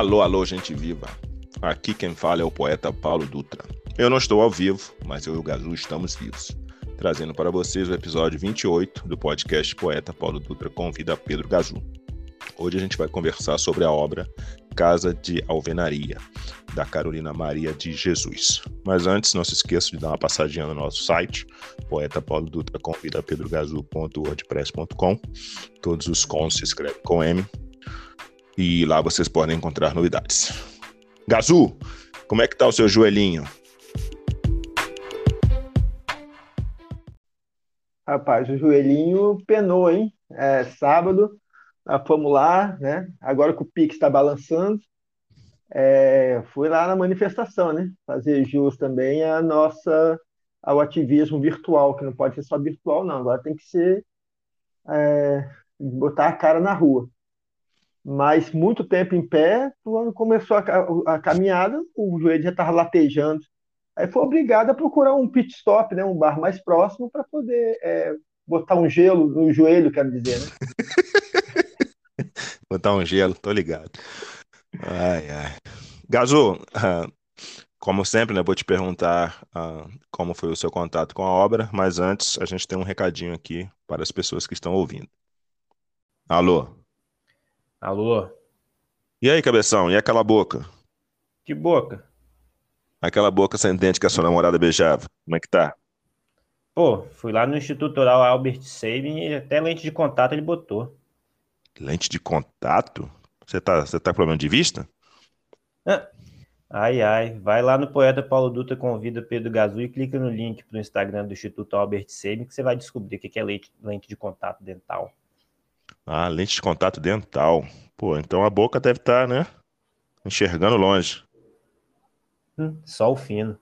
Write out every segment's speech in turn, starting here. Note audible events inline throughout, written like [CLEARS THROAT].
Alô, alô, gente viva. Aqui quem fala é o poeta Paulo Dutra. Eu não estou ao vivo, mas eu e o Gazu estamos vivos. Trazendo para vocês o episódio 28 do podcast Poeta Paulo Dutra convida Pedro Gazu. Hoje a gente vai conversar sobre a obra Casa de Alvenaria, da Carolina Maria de Jesus. Mas antes, não se esqueça de dar uma passadinha no nosso site, poeta Paulo Dutra convida pedrogazu.wordpress.com. Todos os cons se escrevem com M. E lá vocês podem encontrar novidades. Gazu, como é que tá o seu joelhinho? Rapaz, o joelhinho penou, hein? É, sábado, fomos lá, né? Agora que o Pix está balançando, é, fui lá na manifestação, né? Fazer jus também a nossa, ao ativismo virtual, que não pode ser só virtual, não. Agora tem que ser é, botar a cara na rua. Mas muito tempo em pé, quando começou a, a caminhada, o joelho já estava latejando. Aí foi obrigado a procurar um pit stop, né? Um bar mais próximo para poder é, botar um gelo no joelho, quero dizer, né? [LAUGHS] botar um gelo, tô ligado. Ai, ai. Gazu, uh, como sempre, né, vou te perguntar uh, como foi o seu contato com a obra, mas antes a gente tem um recadinho aqui para as pessoas que estão ouvindo. Alô? Alô? E aí, cabeção, e aquela boca? Que boca? Aquela boca sem dente que a sua namorada beijava, como é que tá? Pô, fui lá no Instituto Oral Albert Sabin e até lente de contato ele botou. Lente de contato? Você tá, você tá com problema de vista? Ah, ai, ai. Vai lá no Poeta Paulo Dutra Convida Pedro Gazu e clica no link pro Instagram do Instituto Albert Sabin que você vai descobrir o que é lente, lente de contato dental. Ah, lente de contato dental. Pô, então a boca deve estar, tá, né? Enxergando longe. Hum, só o fino.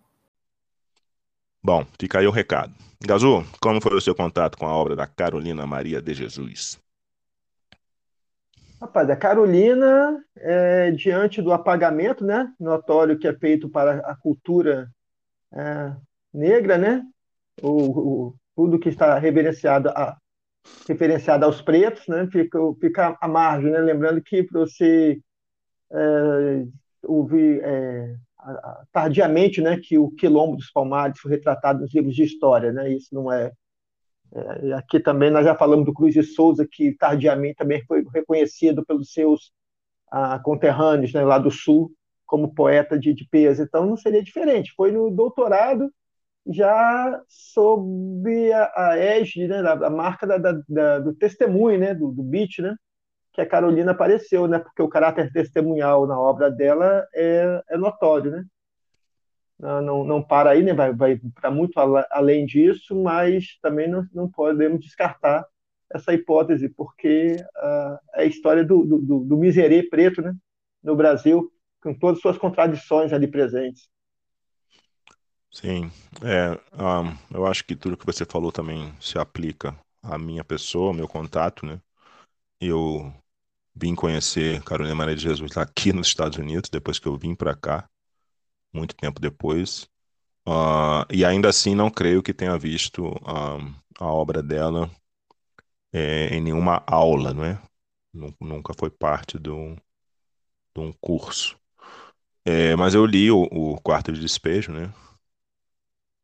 Bom, fica aí o recado. Gazu, como foi o seu contato com a obra da Carolina Maria de Jesus? Rapaz, a Carolina, é, diante do apagamento né, notório que é feito para a cultura é, negra, né, o, o, tudo que está reverenciado, a, referenciado aos pretos, né, fica, fica à margem. Né, lembrando que para você é, ouvir é, tardiamente né, que o quilombo dos Palmares foi retratado nos livros de história, né, isso não é é, aqui também nós já falamos do Cruz de Souza, que tardiamente também foi reconhecido pelos seus ah, conterrâneos né, lá do Sul como poeta de, de peso. Então não seria diferente. Foi no doutorado já sob a, a égide, né, a marca da, da, da, do testemunho, né, do, do beat, né, que a Carolina apareceu, né, porque o caráter testemunhal na obra dela é, é notório, né não, não para aí, né? vai, vai para muito além disso, mas também não, não podemos descartar essa hipótese, porque uh, é a história do, do, do miserê preto né? no Brasil, com todas as suas contradições ali presentes. Sim, é, eu acho que tudo que você falou também se aplica à minha pessoa, ao meu contato, né? Eu vim conhecer Carolina Maria de Jesus aqui nos Estados Unidos, depois que eu vim para cá muito tempo depois. Uh, e ainda assim não creio que tenha visto uh, a obra dela é, em nenhuma aula, não é? Nunca foi parte de um, de um curso. É, mas eu li o, o, Quarto de Despejo, né?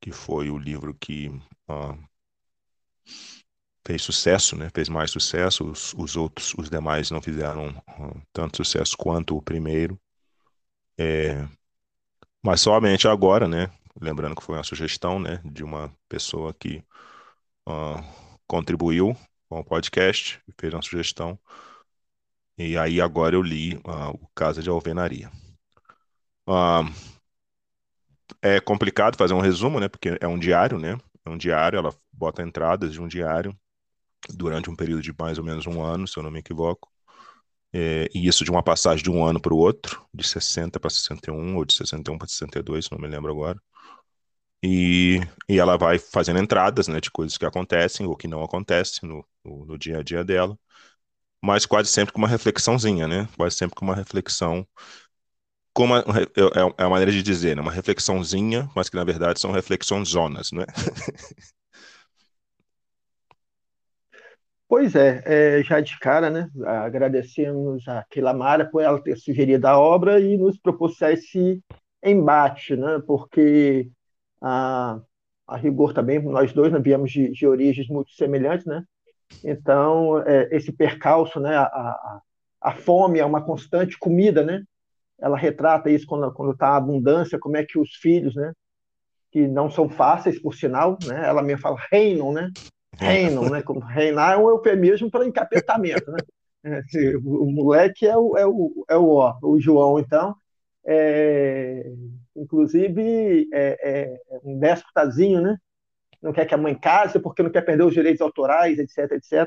Que foi o livro que uh, fez sucesso, né? Fez mais sucesso. Os, os outros, os demais não fizeram tanto sucesso quanto o primeiro. É, mas somente agora, né? Lembrando que foi uma sugestão, né, de uma pessoa que uh, contribuiu com o podcast, fez uma sugestão. E aí agora eu li o Casa de Alvenaria. Uh, é complicado fazer um resumo, né? Porque é um diário, né? É um diário, ela bota entradas de um diário durante um período de mais ou menos um ano, se eu não me equivoco. É, e isso de uma passagem de um ano para o outro, de 60 para 61, ou de 61 para 62, não me lembro agora. E, e ela vai fazendo entradas né, de coisas que acontecem ou que não acontecem no, no, no dia a dia dela, mas quase sempre com uma reflexãozinha, né? Quase sempre com uma reflexão como é, é, é a maneira de dizer, né? uma reflexãozinha, mas que na verdade são reflexões zonas, né? [LAUGHS] Pois é, é, já de cara, né? Agradecemos a Quilamara por ela ter sugerido a obra e nos proporcionar esse embate, né? Porque a, a rigor também, nós dois né, viemos de, de origens muito semelhantes, né? Então, é, esse percalço, né? A, a, a, fome é uma constante comida, né? Ela retrata isso quando quando está a abundância, como é que os filhos, né? Que não são fáceis, por sinal, né? Ela mesmo fala reinam, né? Reinam, né? Como reinar é um eufemismo para encapetamento, né? É, o moleque é o, é o, é o, ó, o João, então. É, inclusive, é, é um déspotazinho, né? Não quer que a mãe case porque não quer perder os direitos autorais, etc, etc.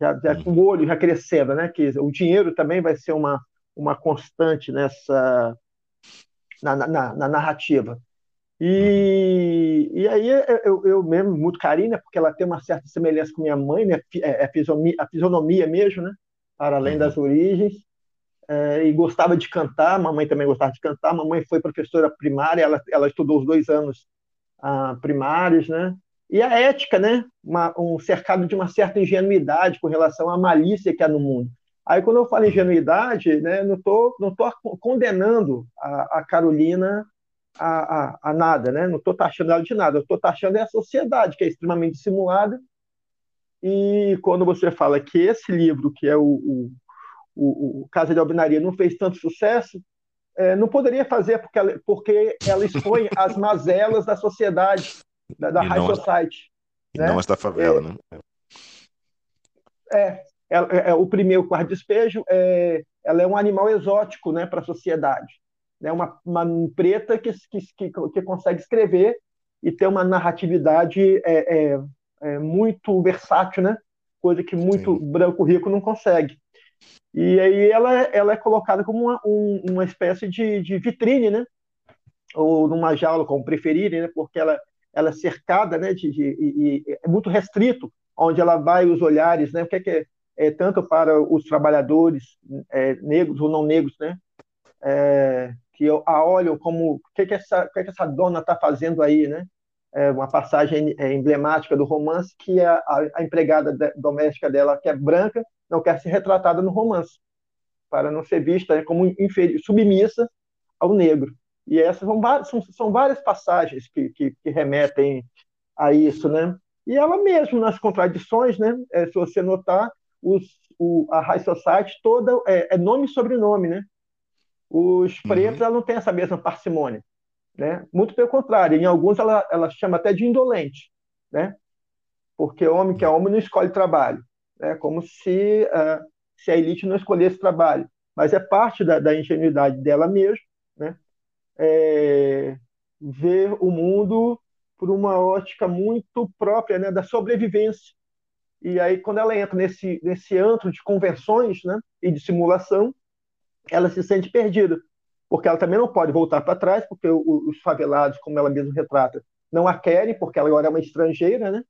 Já, já com o olho já crescendo, né? Que o dinheiro também vai ser uma, uma constante nessa na, na, na narrativa. E, e aí eu, eu mesmo, muito carinho, né, porque ela tem uma certa semelhança com minha mãe, né, é, é a, fisionomia, a fisionomia mesmo, né, para além das origens, é, e gostava de cantar, mamãe também gostava de cantar, mamãe foi professora primária, ela, ela estudou os dois anos ah, primários, né, e a ética, né, uma, um cercado de uma certa ingenuidade com relação à malícia que há no mundo. Aí, quando eu falo ingenuidade, né, não estou não tô condenando a, a Carolina a, a, a nada, né? Não estou taxando ela de nada, eu estou taxando é a sociedade, que é extremamente simulada. E quando você fala que esse livro, que é o, o, o, o Casa de Albinaria, não fez tanto sucesso, é, não poderia fazer porque ela, porque ela expõe [LAUGHS] as mazelas da sociedade, da, da high society. Né? não esta favela, é, né? É, é, é, o primeiro quarto despejo, é, ela é um animal exótico né, para a sociedade né, uma, uma preta que, que, que, consegue escrever e ter uma narratividade é, é, é muito versátil, né? coisa que muito Sim. branco rico não consegue. E aí ela, ela é colocada como uma, um, uma espécie de, de vitrine, né? ou numa jaula, como preferirem, né? porque ela, ela é cercada, né? de, de, de é muito restrito onde ela vai os olhares, né? o que é, que é, é tanto para os trabalhadores é, negros ou não negros, né? É, que a olham como o que, que, essa, que, que essa dona está fazendo aí, né? É uma passagem é, emblemática do romance que a, a, empregada doméstica dela, que é branca, não quer ser retratada no romance, para não ser vista né, como inferior, submissa ao negro. E essas são, são, são várias passagens que, que, que, remetem a isso, né? E ela mesmo, nas contradições, né? É, se você notar, os, o, a High Society toda é, é nome e sobrenome, né? Os uhum. pretos, uhum. ela não tem essa mesma parcimônia. Né? Muito pelo contrário, em alguns ela, ela chama até de indolente, né? porque homem que é homem não escolhe trabalho. É né? como se, uh, se a elite não escolhesse trabalho. Mas é parte da, da ingenuidade dela mesmo, né? É, ver o mundo por uma ótica muito própria né? da sobrevivência. E aí, quando ela entra nesse, nesse antro de convenções né? e de simulação, ela se sente perdida, porque ela também não pode voltar para trás, porque os favelados, como ela mesma retrata, não a querem, porque ela agora é uma estrangeira, né?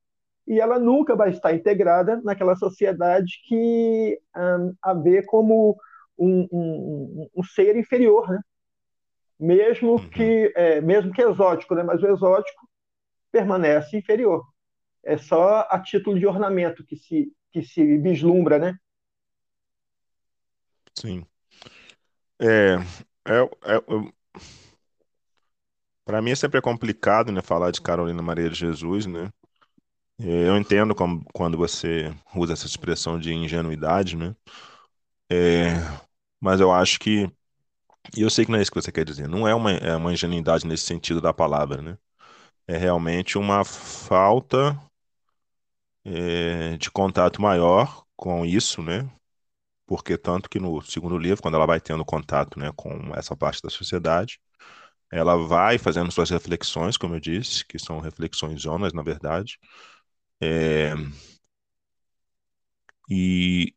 E ela nunca vai estar integrada naquela sociedade que um, a vê como um, um, um ser inferior, né? Mesmo uhum. que, é, mesmo que exótico, né? Mas o exótico permanece inferior. É só a título de ornamento que se que se vislumbra, né? Sim. É, é, é, para mim é sempre complicado, né, falar de Carolina Maria de Jesus, né? É, eu entendo como, quando você usa essa expressão de ingenuidade, né? É, mas eu acho que, e eu sei que não é isso que você quer dizer, não é uma, é uma ingenuidade nesse sentido da palavra, né? É realmente uma falta é, de contato maior com isso, né? porque tanto que no segundo livro, quando ela vai tendo contato, né, com essa parte da sociedade, ela vai fazendo suas reflexões, como eu disse, que são reflexões zonas, na verdade, é... e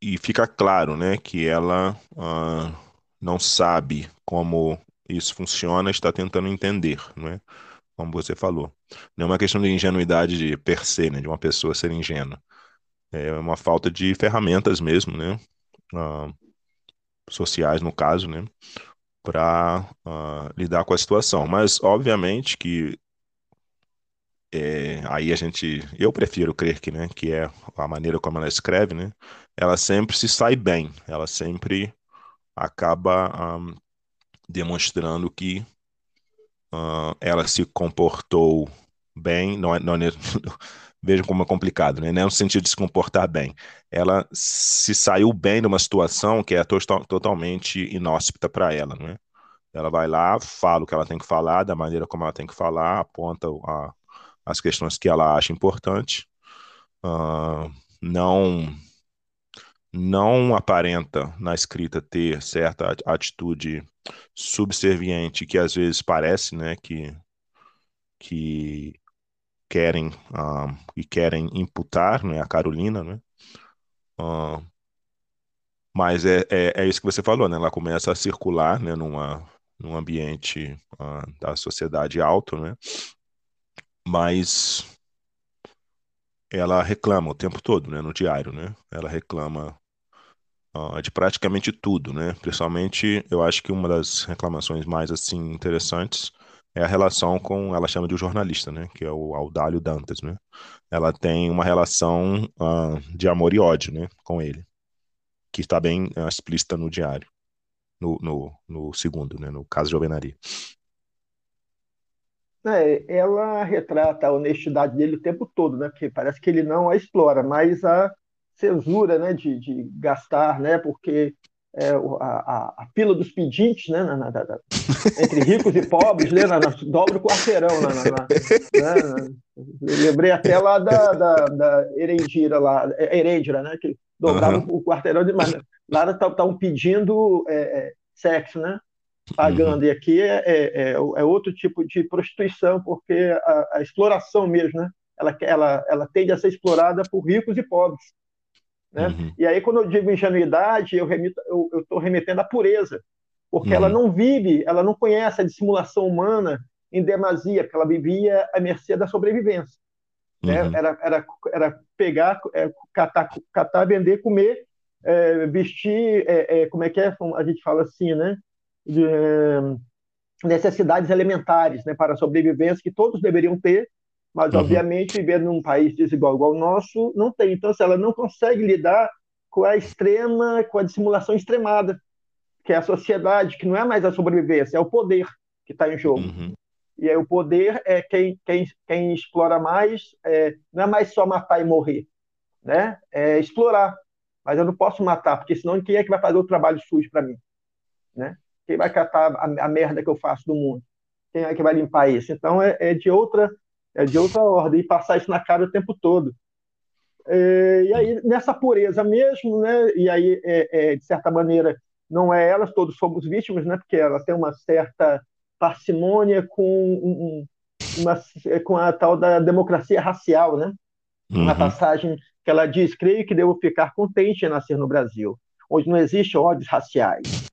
e fica claro, né, que ela uh, não sabe como isso funciona, está tentando entender, né? Como você falou. Não é uma questão de ingenuidade de per se, né, de uma pessoa ser ingênua é uma falta de ferramentas mesmo, né? Uh, sociais, no caso, né? Para uh, lidar com a situação. Mas, obviamente, que é, aí a gente, eu prefiro crer que, né, que é a maneira como ela escreve, né, ela sempre se sai bem, ela sempre acaba um, demonstrando que ela se comportou bem, não é, não é, [LAUGHS] vejam como é complicado, né? Não é no sentido de se comportar bem. Ela se saiu bem de uma situação que é to totalmente inóspita para ela, né? Ela vai lá, fala o que ela tem que falar, da maneira como ela tem que falar, aponta a, as questões que ela acha importante. Uh, não não aparenta na escrita ter certa atitude subserviente que às vezes parece, né, que que querem uh, e querem imputar, né, a Carolina, né? Uh, mas é, é, é, isso que você falou, né? Ela começa a circular, né, numa, num ambiente uh, da sociedade alto, né? Mas ela reclama o tempo todo, né, no diário, né? Ela reclama de praticamente tudo, né? Principalmente, eu acho que uma das reclamações mais assim interessantes é a relação com, ela chama de um jornalista, né? Que é o Audálio Dantas, né? Ela tem uma relação uh, de amor e ódio, né? Com ele, que está bem uh, explícita no diário, no, no, no, segundo, né? No caso de alvenaria. É, ela retrata a honestidade dele o tempo todo, né? Porque parece que ele não a explora, mas a censura, né? De, de gastar, né? Porque é, a, a, fila dos pedintes, né, na, na, na, entre ricos e pobres, né, na, dobra o quarteirão. Né, lembrei até lá da, da, da Erendira, lá, é, Erendira, né, que dobrava uhum. o quarteirão demais. Lá estavam tá, pedindo é, é, sexo, né, pagando, uhum. e aqui é, é, é, é, outro tipo de prostituição, porque a, a exploração mesmo, né, ela, ela, ela tende a ser explorada por ricos e pobres. Né? Uhum. E aí, quando eu digo ingenuidade, eu estou remetendo à pureza, porque uhum. ela não vive, ela não conhece a dissimulação humana em demasia, porque ela vivia à mercê da sobrevivência. Né? Uhum. Era, era, era pegar, é, catar, catar, vender, comer, é, vestir, é, é como é que é? A gente fala assim, né? De, é, necessidades elementares né, para a sobrevivência que todos deveriam ter, mas, uhum. obviamente, viver num país desigual igual o nosso, não tem. Então, se ela não consegue lidar com a extrema, com a dissimulação extremada, que é a sociedade, que não é mais a sobrevivência, é o poder que está em jogo. Uhum. E aí o poder é quem, quem, quem explora mais, é, não é mais só matar e morrer, né? É explorar. Mas eu não posso matar, porque senão quem é que vai fazer o trabalho sujo para mim? Né? Quem vai catar a, a, merda que eu faço do mundo? Quem é que vai limpar isso? Então é, é de outra é de outra ordem, e passar isso na cara o tempo todo. É, e aí, nessa pureza mesmo, né, e aí, é, é, de certa maneira, não é elas, todos somos vítimas, né, porque ela tem uma certa parcimônia com, um, uma, com a tal da democracia racial, né? Uhum. Uma passagem que ela diz: creio que devo ficar contente em nascer no Brasil, onde não existe ódios raciais.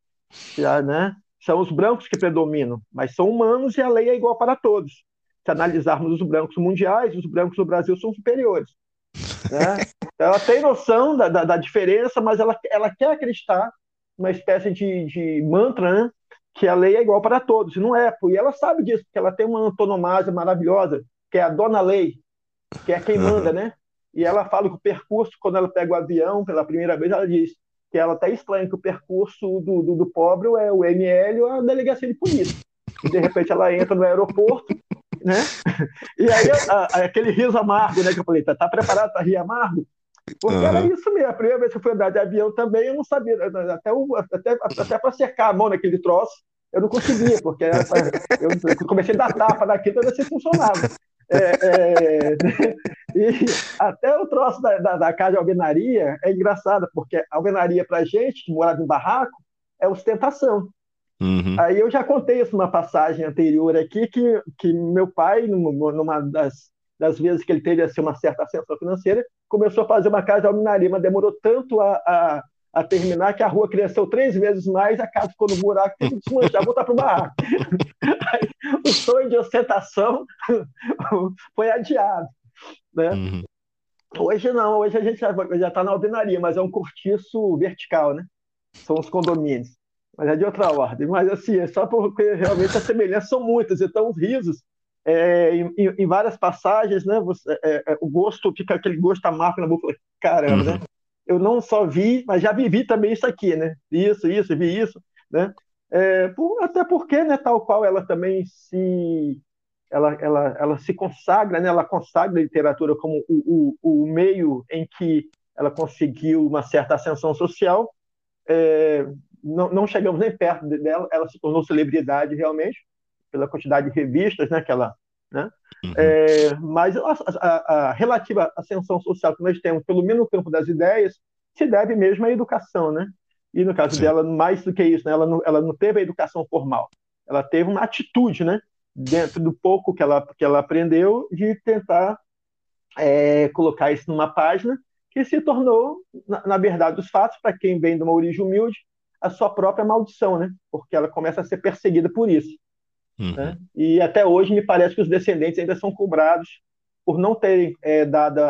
Né? São os brancos que predominam, mas são humanos e a lei é igual para todos se analisarmos os brancos mundiais, os brancos do Brasil são superiores. Né? [LAUGHS] Ela tem noção da, da, da, diferença, mas ela, ela quer acreditar uma espécie de, de mantra, né? que a lei é igual para todos, e não é, e ela sabe disso, porque ela tem uma antonomasia maravilhosa, que é a dona lei, que é quem manda, né? E ela fala que o percurso, quando ela pega o avião pela primeira vez, ela diz que ela até estranha que o percurso do, do, do pobre é o ML ou a delegacia de polícia. E de repente ela entra no aeroporto né? E aí, a, a, aquele riso amargo, né? Que eu falei, tá, tá preparado para rir amargo? Porque uhum. era isso mesmo. A primeira vez que eu fui andar de avião também, eu não sabia. Até, até, até para secar a mão naquele troço, eu não conseguia, porque eu comecei a dar tapa naquilo para ver se funcionava. É, é, [LAUGHS] e até o troço da, da, da, casa de alvenaria é engraçado, porque alvenaria para gente que morava em barraco é ostentação. Uhum. Aí eu já contei isso numa passagem anterior aqui, que, que meu pai, numa das, das vezes que ele teve assim, uma certa ascensão financeira, começou a fazer uma casa de alminaria, mas demorou tanto a, a, a, terminar que a rua cresceu três vezes mais, a casa ficou no buraco, teve que desmanchar, voltar para o barraco. [LAUGHS] Aí, [LAUGHS] o sonho de ostentação [LAUGHS] foi adiado. Né? Uhum. Hoje não, hoje a gente já está na alvenaria, mas é um cortiço vertical, né? São os condomínios mas é de outra ordem. Mas assim, é só porque realmente as semelhanças são muitas, então os risos é, em, em, várias passagens, né, você, é, é, o gosto fica aquele gosto amargo na boca, caramba, né? uhum. né? Eu não só vi, mas já vivi também isso aqui, né? Isso, isso, vi isso, né? É, por, até porque, né, tal qual ela também se ela, ela, ela se consagra, né, ela consagra a literatura como o, o, o meio em que ela conseguiu uma certa ascensão social. É, não, não, chegamos nem perto dela, ela se tornou celebridade realmente, pela quantidade de revistas né, que ela. Né? Uhum. É, mas a, a, a, relativa ascensão social que nós temos, pelo menos no campo das ideias, se deve mesmo à educação. Né? E no caso Sim. dela, mais do que isso, né, ela, não, ela não teve a educação formal, ela teve uma atitude, né? dentro do pouco que ela, que ela aprendeu, de tentar é, colocar isso numa página que se tornou, na, na verdade, dos fatos, para quem vem de uma origem humilde, a sua própria maldição, né? Porque ela começa a ser perseguida por isso. Uhum. Né? E até hoje me parece que os descendentes ainda são cobrados por não terem é, dado,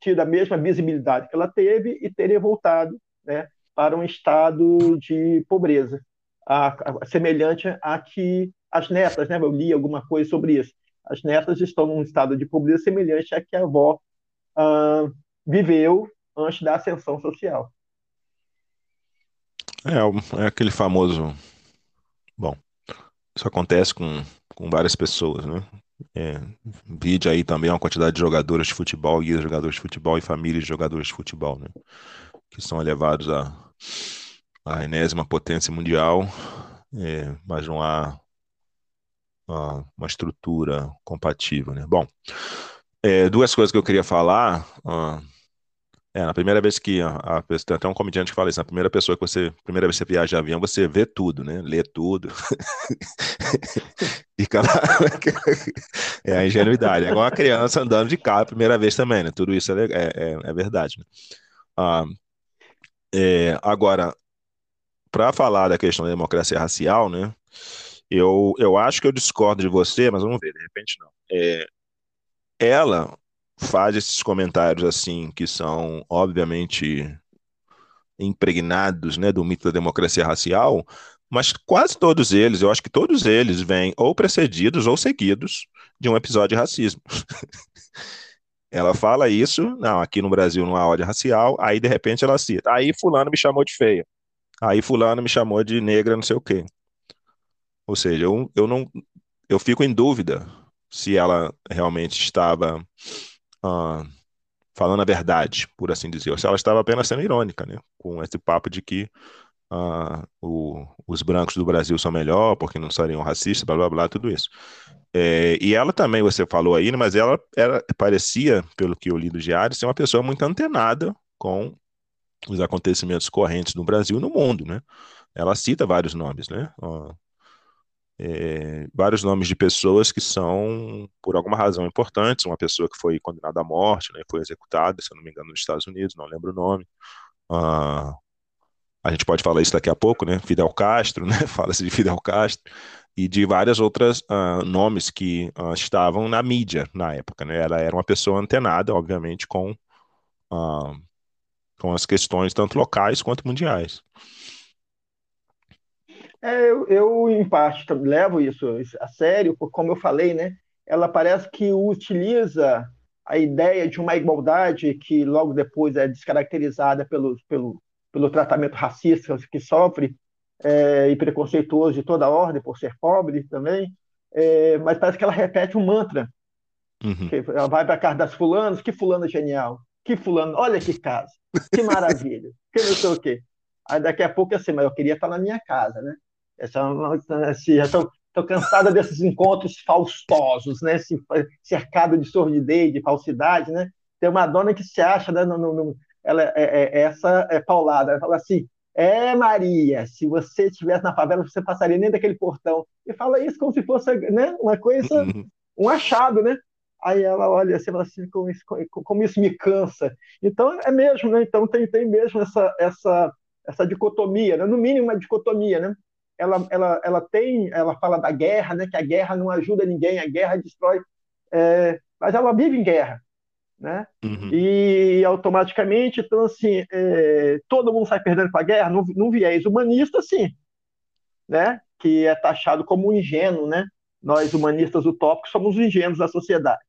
tido a mesma visibilidade que ela teve e terem voltado né, para um estado de pobreza, a, a, semelhante a que as netas, né? Eu li alguma coisa sobre isso. As netas estão num estado de pobreza semelhante a que a avó uh, viveu antes da ascensão social. É, é aquele famoso. Bom, isso acontece com, com várias pessoas, né? É, vide aí também uma quantidade de jogadores de futebol, e jogadores de futebol e famílias de jogadores de futebol, né? Que são elevados à, à enésima potência mundial, é, mas não há uma, estrutura compatível, né? Bom, é, duas coisas que eu queria falar. Uh, é, na primeira vez que a, a, tem até um comediante que fala isso, na primeira pessoa que você, primeira vez que você viaja de avião, você vê tudo, né? Lê tudo. [LAUGHS] Fica lá. é a ingenuidade. É igual uma criança andando de carro a primeira vez também, né? Tudo isso é, é, é, é verdade. Né? Ah, é, agora, para falar da questão da democracia racial, né? Eu, eu acho que eu discordo de você, mas vamos ver, de repente não. É, ela faz esses comentários assim, que são, obviamente, impregnados né, do mito da democracia racial, mas quase todos eles, eu acho que todos eles vêm ou precedidos ou seguidos de um episódio de racismo. [LAUGHS] ela fala isso, não, aqui no Brasil não há ódio racial, aí de repente ela cita, aí fulano me chamou de feia, aí fulano me chamou de negra, não sei o quê. Ou seja, eu, eu não eu fico em dúvida se ela realmente estava uh, falando a verdade, por assim dizer, ou se ela estava apenas sendo irônica, né? Com esse papo de que uh, o, os brancos do Brasil são melhor porque não seriam racistas, blá blá blá, tudo isso. É, e ela também, você falou aí, mas ela era, parecia, pelo que eu li do diário, ser uma pessoa muito antenada com os acontecimentos correntes no Brasil e no mundo, né? Ela cita vários nomes, né? É, vários nomes de pessoas que são, por alguma razão, importantes. Uma pessoa que foi condenada à morte, né, foi executada, se eu não me engano, nos Estados Unidos, não lembro o nome. Ah, a gente pode falar isso daqui a pouco, né? Fidel Castro, né? [LAUGHS] Fala-se de Fidel Castro e de várias outras uh, nomes que uh, estavam na mídia na época, né? Ela era uma pessoa antenada, obviamente, com, uh, com as questões tanto locais quanto mundiais. É, eu, eu, em parte, levo isso a sério, porque, como eu falei, né, ela parece que utiliza a ideia de uma igualdade que logo depois é descaracterizada pelo, pelo, pelo tratamento racista que sofre é, e preconceituoso de toda ordem por ser pobre também, é, mas parece que ela repete um mantra. Uhum. ela vai para a casa das fulanas, que fulano é genial, que fulano, olha que casa, que maravilha, [LAUGHS] que não sei o quê. Aí daqui a pouco assim, mas eu queria estar na minha casa, né? Essa, assim, estou cansada desses encontros faustosos, né? Cercado de sordidez, de falsidade, né? Tem uma dona que se acha, né, no, no, ela é, é, é, essa é paulada, ela fala assim, é Maria, se você estivesse na favela, você passaria nem daquele portão. E fala isso como se fosse né, uma coisa, [LAUGHS] um achado, né? Aí ela olha assim, fala assim, como isso, como isso me cansa. Então é mesmo, né? Então tem, tem mesmo essa, essa, essa dicotomia, né? no mínimo uma dicotomia, né? ela, ela, ela tem, ela fala da guerra, né, que a guerra não ajuda ninguém, a guerra destrói, é, mas ela vive em guerra, né? Uhum. E automaticamente, então assim, é, todo mundo sai perdendo com a guerra, num, num viés humanista, sim, né? Que é taxado como ingênuo, né? nós humanistas utópicos somos os ingênuos da sociedade.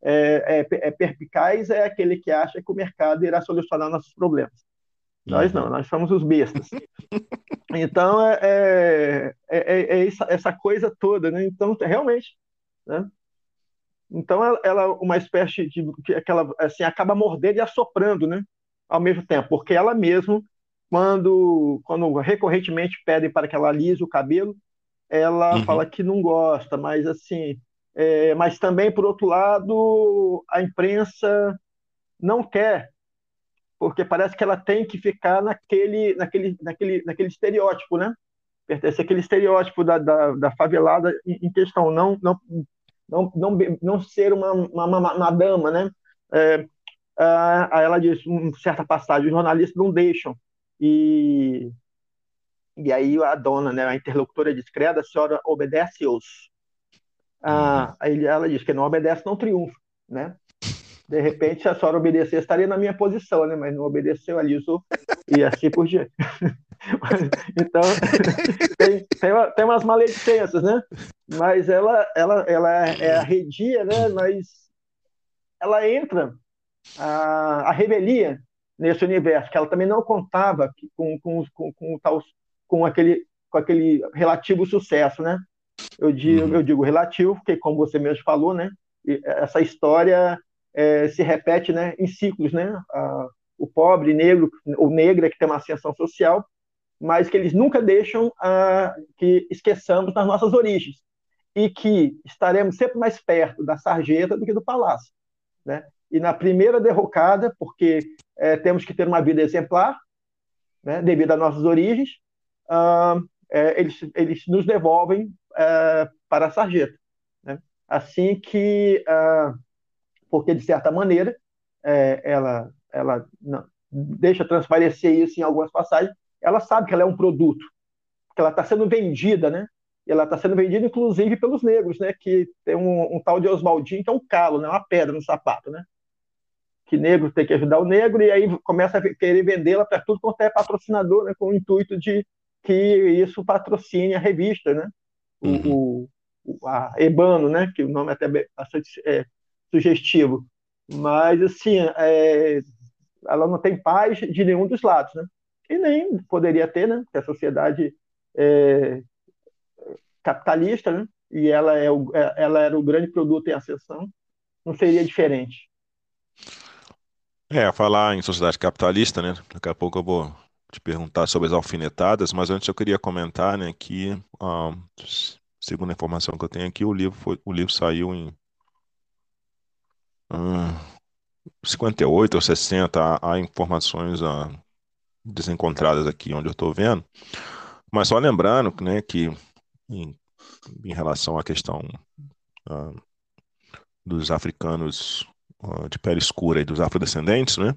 É, é, é, perpicaz é aquele que acha que o mercado irá solucionar nossos problemas. Nós não, uhum. nós somos os bestas. [LAUGHS] Então, é, é, é, é essa coisa toda, né? Então, realmente, né? Então, ela, ela uma espécie de que aquela assim acaba mordendo e assoprando, né? Ao mesmo tempo, porque ela mesmo, quando quando recorrentemente pedem para que ela alise o cabelo, ela uhum. fala que não gosta, mas assim, é, mas também por outro lado, a imprensa não quer, porque parece que ela tem que ficar naquele naquele naquele naquele estereótipo, né? Pertence àquele estereótipo da, da, da favelada em questão, não não não, não, não ser uma, uma, uma dama, né? É, aí ela diz, uma certa passagem, os jornalistas não deixam. E, e aí a dona, né, a interlocutora discreta, a senhora obedece-os. Ah, uhum. aí ela diz que não obedece, não triunfa, né? De repente, se a senhora obedecer, estaria na minha posição, né? Mas não obedeceu, alisou, e assim por diante. [LAUGHS] então, [LAUGHS] tem, tem, tem umas maledicências, né? Mas ela, ela, ela é arredia, né? Mas ela entra a, a rebelia nesse universo, que ela também não contava com, com, com, com, tal, com, aquele, com aquele relativo sucesso, né? Eu digo, uhum. eu digo relativo, porque, como você mesmo falou, né? Essa história é, se repete né, em ciclos, né? Ah, o pobre, negro ou negra que tem uma ascensão social, mas que eles nunca deixam ah, que esqueçamos das nossas origens e que estaremos sempre mais perto da sarjeta do que do palácio, né? E na primeira derrocada, porque é, temos que ter uma vida exemplar, né, devido às nossas origens, ah, é, eles, eles nos devolvem é, para a sarjeta. Né? Assim que ah, porque de certa maneira é, ela ela não, deixa transparecer isso em algumas passagens. Ela sabe que ela é um produto, que ela está sendo vendida, né? E ela está sendo vendida inclusive pelos negros, né? Que tem um, um, tal de Oswaldinho que é um calo, né? Uma pedra no sapato, né? Que negro tem que ajudar o negro e aí começa a querer vendê-la para tudo quanto é patrocinador, né? Com o intuito de que isso patrocine a revista, né? Uhum. O, o, a Ebano, né? Que o nome é até bastante é, sugestivo. Mas, assim, é, ela não tem paz de nenhum dos lados, né? E nem poderia ter, né? Porque a sociedade é capitalista, né? E ela, é o, é, ela era o grande produto em ascensão, não seria diferente. É, falar em sociedade capitalista, né? Daqui a pouco eu vou te perguntar sobre as alfinetadas, mas antes eu queria comentar, né, que, ah, segundo a informação que eu tenho aqui, o livro, foi, o livro saiu em hum, 58 ou 60, há, há informações ah, desencontradas aqui onde eu estou vendo. Mas só lembrando né, que em, em relação à questão ah, dos africanos ah, de pele escura e dos afrodescendentes, né,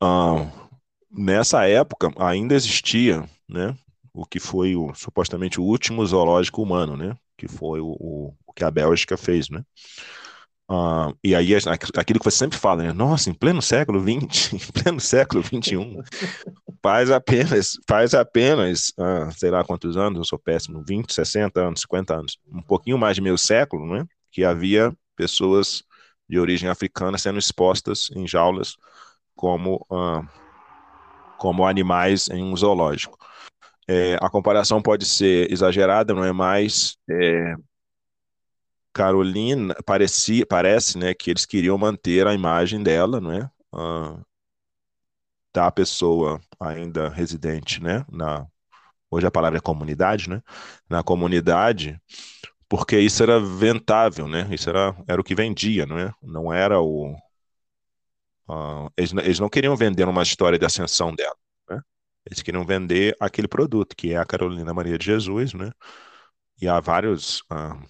ah, nessa época ainda existia né, o que foi o, supostamente o último zoológico humano, né, que foi o, o, o que a Bélgica fez, né? Uh, e aí, aquilo que você sempre fala, né? Nossa, em pleno século XX, [LAUGHS] em pleno século XXI, faz apenas, faz apenas, uh, sei lá quantos anos, eu sou péssimo, 20, 60 anos, 50 anos, um pouquinho mais de meio século, né? Que havia pessoas de origem africana sendo expostas em jaulas como, uh, como animais em um zoológico. É, a comparação pode ser exagerada, não é mais. É, Carolina parecia, parece, né, que eles queriam manter a imagem dela, não é? Ah, da pessoa ainda residente, né, na hoje a palavra é comunidade, né? Na comunidade, porque isso era ventável, né? Isso era, era o que vendia, não é? Não era o uh, eles, eles não queriam vender uma história de ascensão dela, né? Eles queriam vender aquele produto que é a Carolina Maria de Jesus, né? E há vários uh,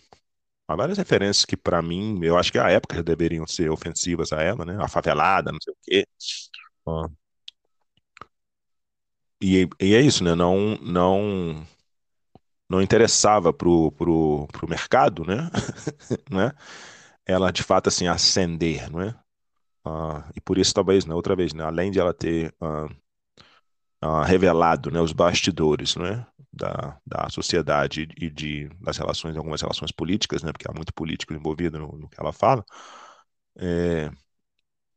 Há várias referências que, para mim, eu acho que a época deveriam ser ofensivas a ela, né? A favelada, não sei o quê. E, e é isso, né? Não, não, não interessava pro, pro, pro mercado, né? [LAUGHS] né? Ela, de fato, assim, ascender, não é? Uh, e por isso, talvez, né, outra vez, né, além de ela ter uh, uh, revelado né, os bastidores né, da, da sociedade e de, das relações, algumas relações políticas, né, porque há muito político envolvido no, no que ela fala. É,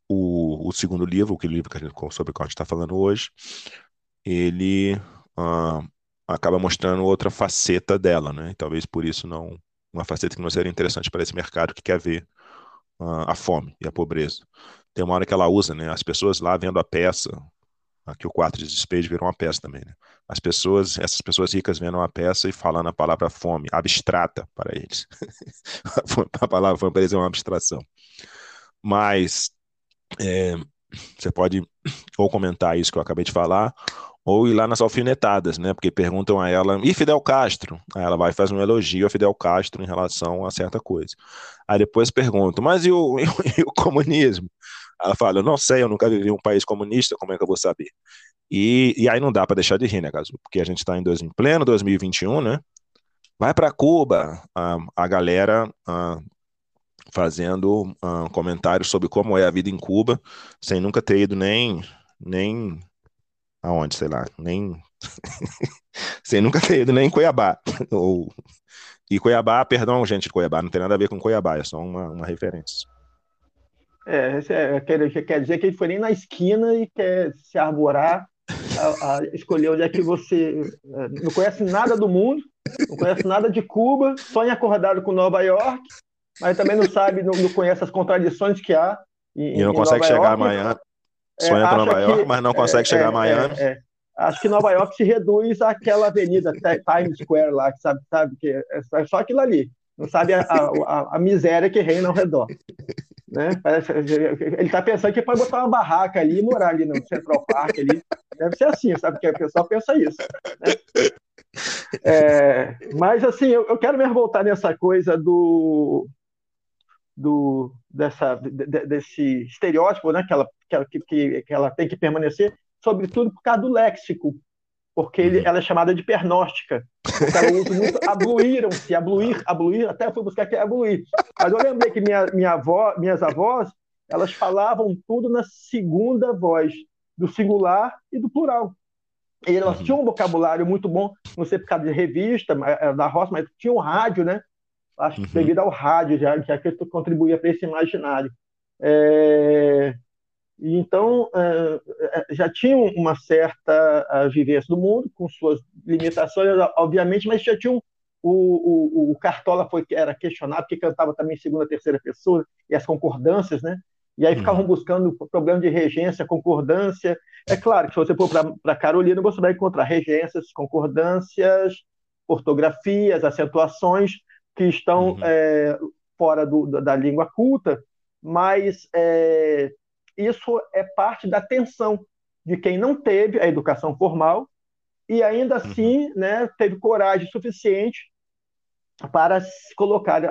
o, o, segundo livro, o livro que gente, sobre o que a gente está falando hoje, ele uh, acaba mostrando outra faceta dela, né? Talvez por isso não uma faceta que não seria interessante para esse mercado que quer ver uh, a fome e a pobreza. Tem uma hora que ela usa, né? As pessoas lá vendo a peça, aqui o quatro de despejo virou uma peça também, né? As pessoas, essas pessoas ricas vendo uma peça e falando a palavra fome, abstrata para eles. [LAUGHS] a palavra fome para eles é uma abstração. Mas é, você pode ou comentar isso que eu acabei de falar, ou ir lá nas alfinetadas, né? Porque perguntam a ela, e Fidel Castro? Aí ela vai e faz um elogio a Fidel Castro em relação a certa coisa. Aí depois perguntam, mas e o, [LAUGHS] e o comunismo? Ela fala, eu não sei, eu nunca vivi em um país comunista, como é que eu vou saber? E, e aí não dá para deixar de rir, né, Gazu? Porque a gente está em, em pleno 2021, né? Vai para Cuba, a, a galera a, fazendo comentários sobre como é a vida em Cuba, sem nunca ter ido nem, nem aonde, sei lá, nem [LAUGHS] sem nunca ter ido nem em Cuiabá. [LAUGHS] Ou... E Cuiabá, perdão, gente de Cuiabá, não tem nada a ver com Cuiabá, é só uma, uma referência. É, é quer, quer dizer que ele foi nem na esquina e quer se arborar, a, a escolher onde é que você é, não conhece nada do mundo, não conhece nada de Cuba, sonha acordado com Nova York, mas também não sabe, não, não conhece as contradições que há. Em, e não consegue Nova chegar York, amanhã. É, sonha com Nova York, mas não consegue é, chegar a Miami. É, Acho que Nova York se reduz àquela avenida Times Square lá, que sabe, sabe que é só aquilo ali. Não sabe a, a, a miséria que reina ao redor. Né? Ele está pensando que pode botar uma barraca ali e morar ali no Central Park ali. Deve ser assim, sabe? Que o pessoal pensa isso. Né? É, mas assim, eu, eu, quero mesmo voltar nessa coisa do, do dessa, de, desse estereótipo, né? Que ela, que, que, que ela tem que permanecer, sobretudo por causa do léxico, porque ele, uhum. ela é chamada de pernóstica. [LAUGHS] Abluíram-se, abluir, abluir, até fui buscar aqui abluir. Mas eu lembrei que minha, minha avó, minhas avós, elas falavam tudo na segunda voz, do singular e do plural. E elas uhum. tinham um vocabulário muito bom, não sei por causa de revista, é, da roça, mas tinha um rádio, né? Acho que uhum. devido ao rádio, já, já que contribuía para esse imaginário. É... Então, é, é, já tinham uma certa vivência do mundo, com suas limitações, obviamente, mas já tinham. O, o, o Cartola foi, era questionado, porque cantava também em segunda, terceira pessoa, e as concordâncias, né? E aí ficavam uhum. buscando problema de regência, concordância. É claro que se você for para Carolina, você vai encontrar regências, concordâncias, ortografias, acentuações que estão uhum. é, fora do, da língua culta, mas é, isso é parte da tensão de quem não teve a educação formal e ainda uhum. assim uhum. né, teve coragem suficiente para colocar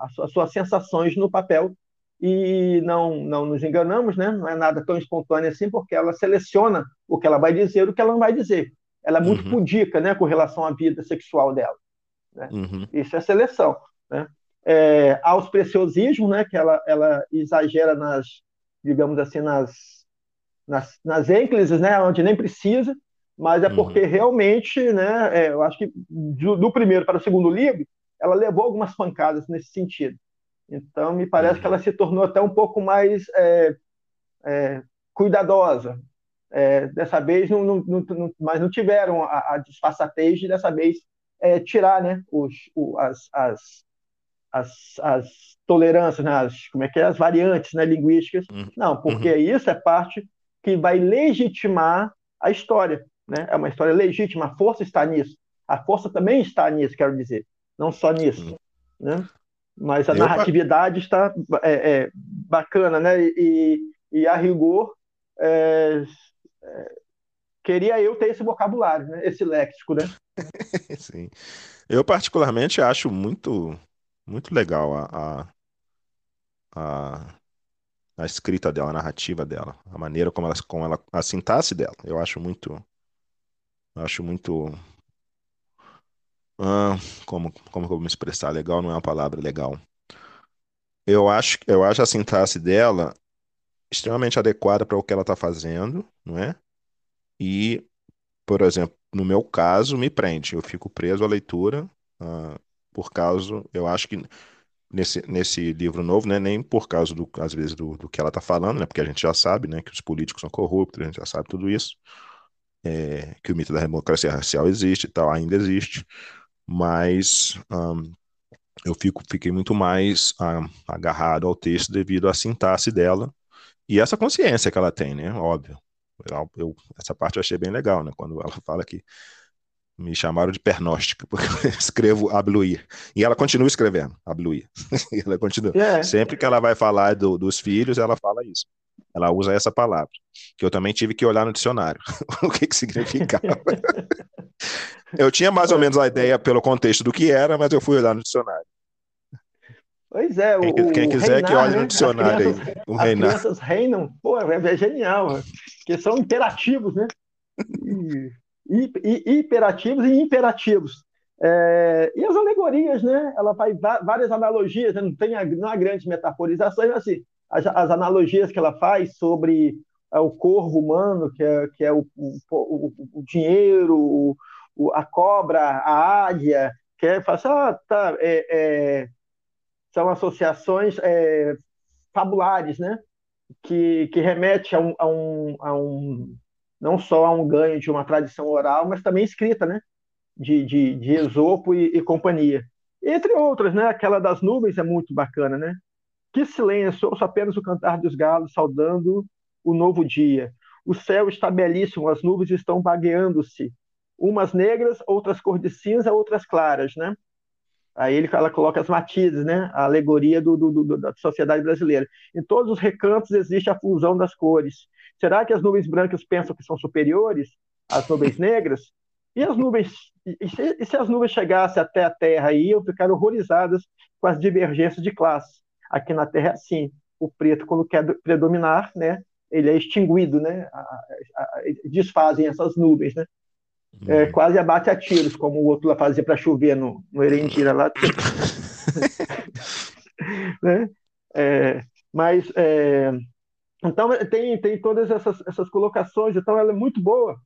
as suas sensações no papel e não, não nos enganamos, né? não é nada tão espontâneo assim, porque ela seleciona o que ela vai dizer e o que ela não vai dizer. Ela é muito uhum. pudica né, com relação à vida sexual dela. Né? Uhum. Isso é seleção. Né? É, há os preciosismos, né, que ela, ela exagera nas, digamos assim, nas, nas, nas ênclises, né, onde nem precisa, mas é porque uhum. realmente, né, é, eu acho que do, do, primeiro para o segundo livro, ela levou algumas pancadas nesse sentido. Então, me parece uhum. que ela se tornou até um pouco mais é, é, cuidadosa. É, dessa vez, não, não, não, mas não tiveram a, a disfarçatez de, dessa vez, é, tirar né, os, o, as, as, as, as tolerâncias, né, as, como é que é, as variantes né, linguísticas. Uhum. Não, porque uhum. isso é parte que vai legitimar a história. Né? É uma história legítima, a força está nisso. A força também está nisso, quero dizer, não só nisso. Uhum. Né? Mas a narratividade está é, é, bacana, né? E, e a rigor, é, é, queria eu ter esse vocabulário, né? esse léxico, né? [LAUGHS] Sim. Eu particularmente acho muito muito legal a, a, a, a escrita dela, a narrativa dela, a maneira como ela, como ela, a sintaxe dela. Eu acho muito, eu acho muito, ah, como, como eu vou me expressar? Legal não é uma palavra legal. Eu acho, eu acho a sintaxe dela extremamente adequada para o que ela está fazendo, não é? E por exemplo, no meu caso, me prende. Eu fico preso à leitura, uh, por causa, eu acho que nesse, nesse livro novo, né, nem por causa, do, às vezes, do, do que ela está falando, né, porque a gente já sabe né, que os políticos são corruptos, a gente já sabe tudo isso, é, que o mito da democracia racial existe e tal, ainda existe, mas um, eu fico, fiquei muito mais agarrado ao texto devido à sintaxe dela e essa consciência que ela tem, né, óbvio. Eu, eu, essa parte eu achei bem legal, né, quando ela fala que me chamaram de pernóstica, [LAUGHS] porque eu escrevo Abluir. E ela continua escrevendo Abluir. [LAUGHS] ela continua. É. Sempre que ela vai falar do, dos filhos, ela fala isso. Ela usa essa palavra, que eu também tive que olhar no dicionário. [LAUGHS] o que, que significava. eu tinha mais ou menos a ideia pelo contexto do que era, mas eu fui olhar no dicionário. Pois é, quem, o, quem quiser reinar, que olhe no né? dicionário crianças, aí. O as reinar. crianças reinam, pô, é, é genial, porque são imperativos, né? E hiperativos e imperativos. É, e as alegorias, né? Ela faz várias analogias, né? não tem não há grandes metaforizações, mas assim, as, as analogias que ela faz sobre é, o corvo humano, que é, que é o, o, o dinheiro, o, a cobra, a águia, que é, fala assim, ah, tá, é, é, são associações é, fabulares, né? Que, que remete a um, a um, a um não só a um ganho de uma tradição oral, mas também escrita, né? De, de, de Esopo e, e companhia. Entre outras, né? Aquela das nuvens é muito bacana, né? Que silêncio, ouço apenas o cantar dos galos saudando o novo dia. O céu está belíssimo, as nuvens estão vagueando-se. Umas negras, outras cor de cinza, outras claras, né? Aí ele, ela coloca as matizes, né? A alegoria do, do, do, da sociedade brasileira. Em todos os recantos existe a fusão das cores. Será que as nuvens brancas pensam que são superiores às nuvens [LAUGHS] negras? E as nuvens, e se, e se as nuvens chegassem até a Terra e iam ficar horrorizadas com as divergências de classe? Aqui na Terra é assim, o preto quando quer predominar, né, ele é extinguido, né, a, a, a, desfazem essas nuvens, né, é, uhum. quase abate a tiros, como o outro lá fazia para chover no, no Erendira lá. [LAUGHS] [LAUGHS] né? É, mas é, então, tem, tem todas essas, essas colocações, então ela é muito boa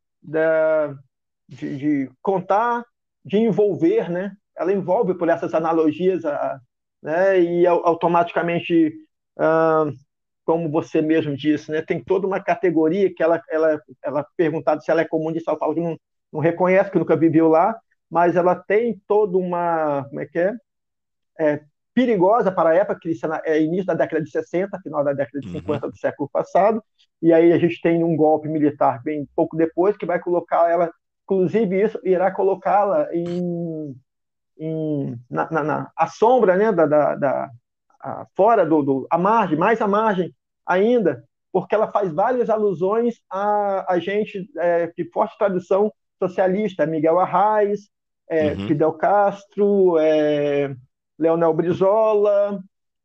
de, de contar, de envolver, né? Ela envolve por essas analogias, a, né? E automaticamente, ah, como você mesmo disse, né? Tem toda uma categoria que ela, ela, ela perguntado se ela é comum de São Paulo, que não, não reconhece, que nunca viveu lá, mas ela tem toda uma, como é que é? é perigosa para a época, que é início da década de 60, final da década de 50 uhum. do século passado, e aí a gente tem um golpe militar bem pouco depois que vai colocar ela, inclusive isso irá colocá-la em, em na, na, na, a sombra, né, da, da, da a, fora do, do a margem, mais à margem ainda, porque ela faz várias alusões a, a gente é, de forte tradição socialista, Miguel Arraes, é, uhum. Fidel Castro, é, Leonel Brizola,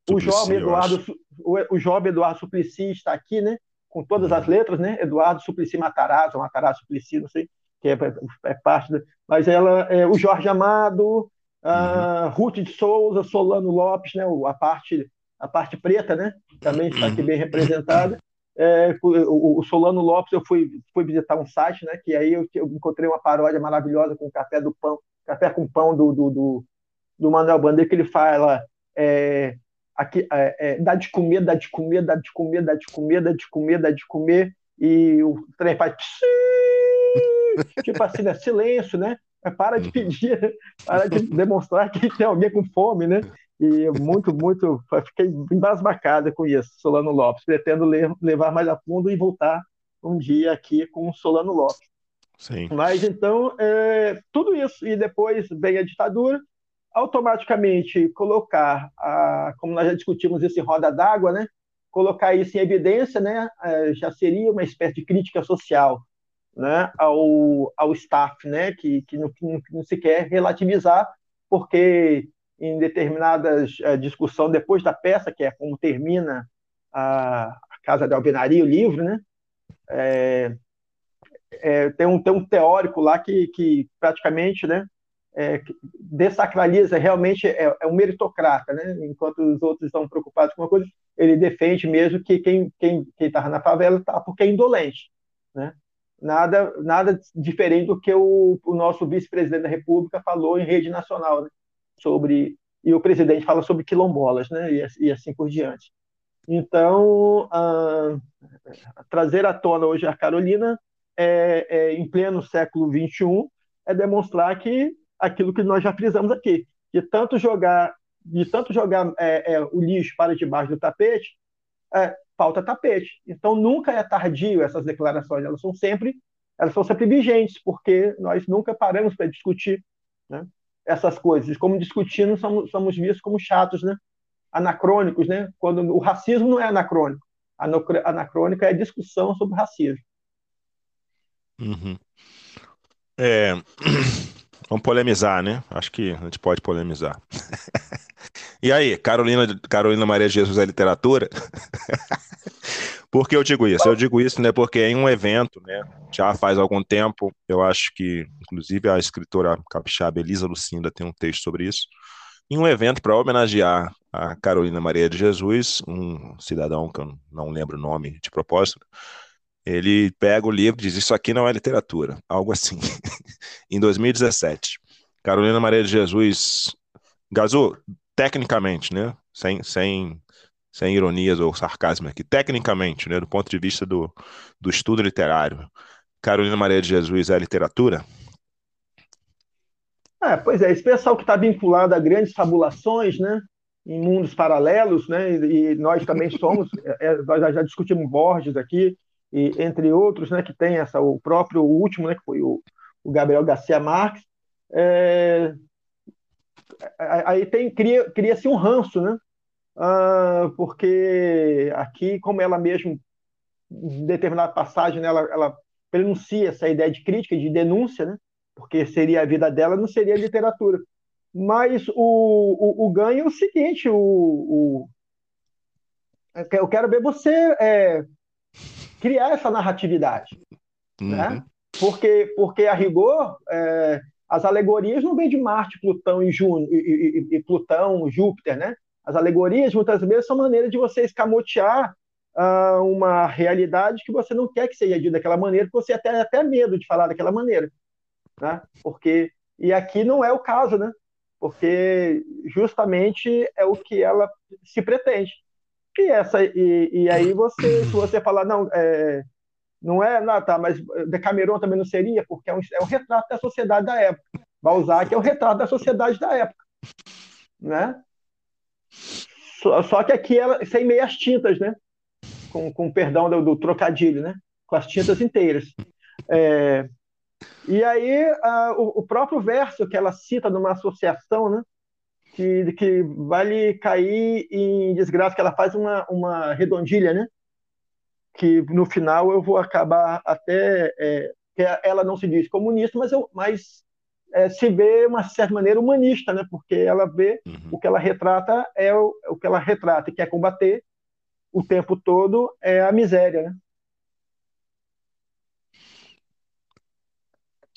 o jovem Eduardo, o, o, jovem Eduardo Suplicy está aqui, né? Com todas uhum. as letras, né? Eduardo Suplicy Matarazzo, Matarazzo Suplicy, não sei, que é, é parte da, mas ela é o Jorge Amado, a uhum. Ruth de Souza, Solano Lopes, né? A parte a parte preta, né? Também está aqui bem representada. É, o, o, Solano Lopes, eu fui, fui visitar um site, né? Que aí eu, eu encontrei uma paródia maravilhosa com o café do pão, café com pão do, do, do do Manuel Bandeira, que ele fala é, aqui, é, é, dá de comer, dá de comer, dá de comer, dá de comer, dá de comer, dá de comer, e o trem faz [LAUGHS] tipo assim, né? silêncio, né? Para de pedir, para de demonstrar que tem alguém com fome, né? E muito, muito, fiquei embasbacada com isso, Solano Lopes. Pretendo levar mais a fundo e voltar um dia aqui com Solano Lopes. Sim. Mas então, é, tudo isso, e depois vem a ditadura, automaticamente colocar, a, como nós já discutimos isso em roda d'água, né? colocar isso em evidência né? É, já seria uma espécie de crítica social né? ao, ao staff, né? que, que, não, que não se quer relativizar, porque em determinadas uh, discussão depois da peça, que é como termina a, a Casa de Alvenaria, o livro, né? É, é, tem, um, tem um teórico lá que, que praticamente né, é, desacraliza realmente é, é, um meritocrata, né? Enquanto os outros estão preocupados com uma coisa, ele defende mesmo que quem quem quem está na favela está porque é indolente, né? nada, nada diferente do que o, o nosso vice-presidente da República falou em rede nacional, né? sobre e o presidente fala sobre quilombolas, né? E, e assim por diante. Então, ah, trazer à tona hoje a Carolina é, é, em pleno século XXI é demonstrar que aquilo que nós já frisamos aqui, que tanto jogar de tanto jogar é, é, o lixo para debaixo do tapete, é, falta tapete. Então nunca é tardio essas declarações, elas são sempre elas são sempre vigentes, porque nós nunca paramos para discutir né, essas coisas. Como discutindo, somos, somos vistos como chatos, né? anacrônicos, né? quando o racismo não é anacrônico. Anacrônico é discussão sobre racismo. Uhum. É... [CLEARS THROAT] Vamos polemizar, né? Acho que a gente pode polemizar. e aí, Carolina, Carolina Maria Jesus é literatura? [LAUGHS] Por que eu digo isso? Eu digo isso, né, porque em um evento, né, já faz algum tempo, eu acho que, inclusive, a escritora capixaba Elisa Lucinda tem um texto sobre isso, em um evento para homenagear a Carolina Maria de Jesus, um cidadão que eu não lembro o nome de propósito, ele pega o livro e diz: Isso aqui não é literatura, algo assim. [LAUGHS] em 2017. Carolina Maria de Jesus. Gazu, tecnicamente, né? Sem, sem, sem ironias ou sarcasmo aqui, tecnicamente, né? Do ponto de vista do, do estudo literário, Carolina Maria de Jesus é literatura? É, pois é, esse pessoal que está vinculado a grandes fabulações, né? Em mundos paralelos, né? E, nós também somos, [LAUGHS] é, é nós já discutimos Borges aqui, e entre outros, né, que tem essa, o próprio o último, né, que foi o, o Gabriel Garcia Marques, é, aí tem cria cria-se um ranço, né? Ah, porque aqui, como ela mesmo em determinada passagem, né, ela, ela pronuncia essa ideia de crítica, de denúncia, né? Porque seria a vida dela, não seria literatura. Mas o, o, o ganho é o seguinte: o, o, eu quero ver você é, criar essa narratividade. Né? Uhum. Né? Porque, porque, a rigor, é, as alegorias não vêm de Marte, Plutão e, Juno, e, e, e, Plutão, Júpiter. Né? As alegorias, muitas vezes, são maneiras de você escamotear uh, uma realidade que você não quer que seja dita daquela maneira, porque você tem até medo de falar daquela maneira. Né? Porque, e aqui não é o caso, né? porque justamente é o que ela se pretende. E, essa, e, e aí você, se você falar, não, é, não é, não, tá, mas Decameron também não seria, porque é um, é um retrato da sociedade da época. Balzac é o retrato da sociedade da época. Né? Só, só que aqui ela sem meias tintas, né? Com, com perdão do, do trocadilho, né? Com as tintas inteiras. É, e aí o, o, próprio verso que ela cita numa associação, né? Que, que vale cair em desgraça, que ela faz uma, uma redondilha, né? Que no final eu vou acabar até. É, que ela não se diz comunista, mas, eu, mas é, se vê uma certa maneira humanista, né? Porque ela vê uhum. o que ela retrata é o, o que ela retrata e quer combater o tempo todo é a miséria, né?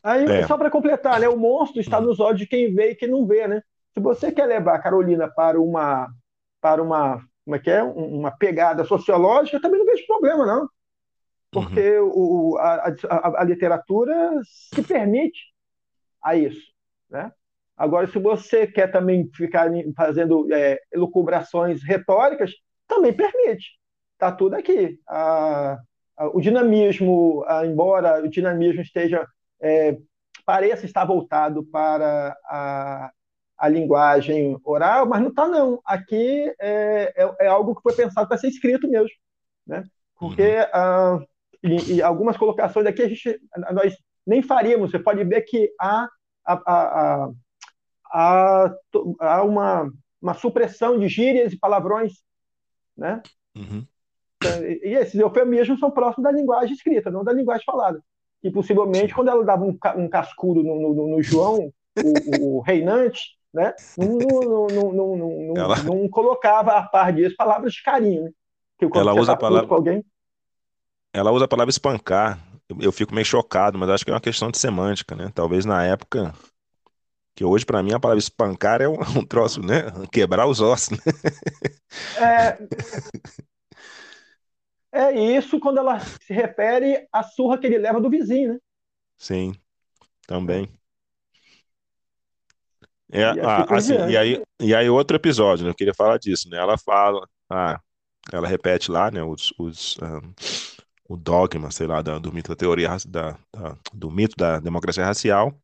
Aí, é. só para completar, né, o monstro está uhum. nos olhos de quem vê e quem não vê, né? Se você quer levar a Carolina para uma para uma como é que é uma pegada sociológica, eu também não vejo problema não, porque uhum. o, a, a, a, literatura se permite a isso, né? Agora, se você quer também ficar fazendo é, elucubrações retóricas, também permite. Está tudo aqui. A, o dinamismo, embora o dinamismo esteja é, pareça estar voltado para a, a linguagem oral, mas não está, não. Aqui é, é, é, algo que foi pensado para ser escrito mesmo. Né? Porque uhum. ah, e, e algumas colocações aqui a gente, nós nem faríamos. Você pode ver que há, há, há, há, há uma, uma supressão de gírias e palavrões. Né? Uhum. E esses eufemismos são próximos da linguagem escrita, não da linguagem falada. E possivelmente, quando ela dava um, um cascudo no, no, no João, o, o reinante, né? [LAUGHS] Não, não, não, não, ela... não, colocava a par disso palavras de carinho. Né? Que ela usa tá a palavra. Alguém... Ela usa a palavra espancar. Eu, eu fico meio chocado, mas acho que é uma questão de semântica, né? Talvez na época. Que hoje, para mim, a palavra espancar é um, [LAUGHS] um, troço, né? Quebrar os ossos. Né? É... [LAUGHS] É isso quando ela se refere à surra que ele leva do vizinho, né? Sim, também. É, ah, assim, e aí, e aí outro episódio, né? Eu queria falar disso, né? Ela fala, ah, ela repete lá, né? Os, os, ah, o dogma, sei lá, da- do mito da teoria da, da- do mito da democracia racial,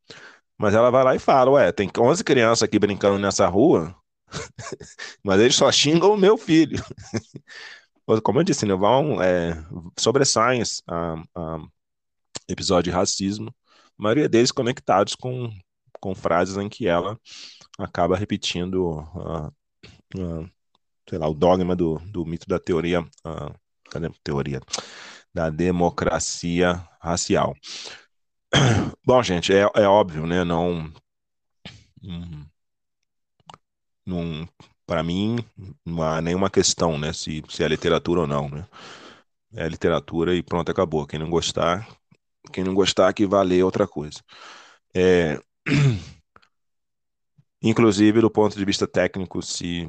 mas ela vai lá e fala, ué, tem 11 crianças aqui brincando nessa rua, [LAUGHS] mas eles só xingam o meu filho. [LAUGHS] Como eu disse, né? Vão é, sobressaem a, a episódio de racismo, a maioria deles conectados com, com frases em que ela acaba repetindo, ah, ah, sei lá, o dogma do, do mito da teoria, ah, da teoria, da democracia racial. [COUGHS] Bom, gente, é, é óbvio, né? Não, não, para mim, não há nenhuma questão, né? Se, se é literatura ou não, né? É literatura e pronto, acabou. Quem não gostar, quem não gostar que vá ler outra coisa. É, [CLEARS THROAT] inclusive, do ponto de vista técnico, se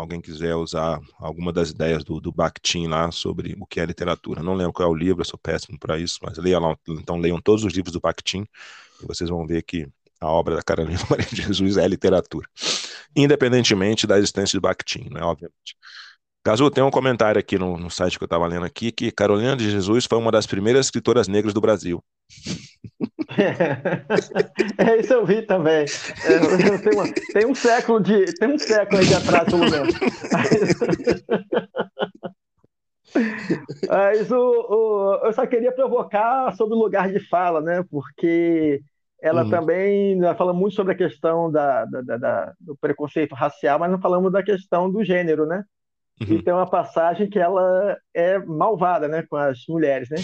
alguém quiser usar alguma das ideias do, do Bakhtin lá sobre o que é literatura. Não lembro qual é o livro, eu sou péssimo para isso, mas leia lá, então leiam todos os livros do Bakhtin e vocês vão ver que a obra da Carolina [LAUGHS] Maria de Jesus é literatura, independentemente da existência de Bakhtin, né, obviamente. Caso tem um comentário aqui no, no site que eu estava lendo aqui que Carolina de Jesus foi uma das primeiras escritoras negras do Brasil. É, isso eu vi também. É, tem, uma- tem um século de tem um século aí de atrás, pelo menos. Mas o, o- eu só queria provocar sobre o lugar de fala, né? Porque ela Uhum. também ela fala muito sobre a questão da, da- da- do preconceito racial, mas não falamos da questão do gênero, né? E Uhum. tem uma passagem que ela é malvada, né, com as mulheres, né?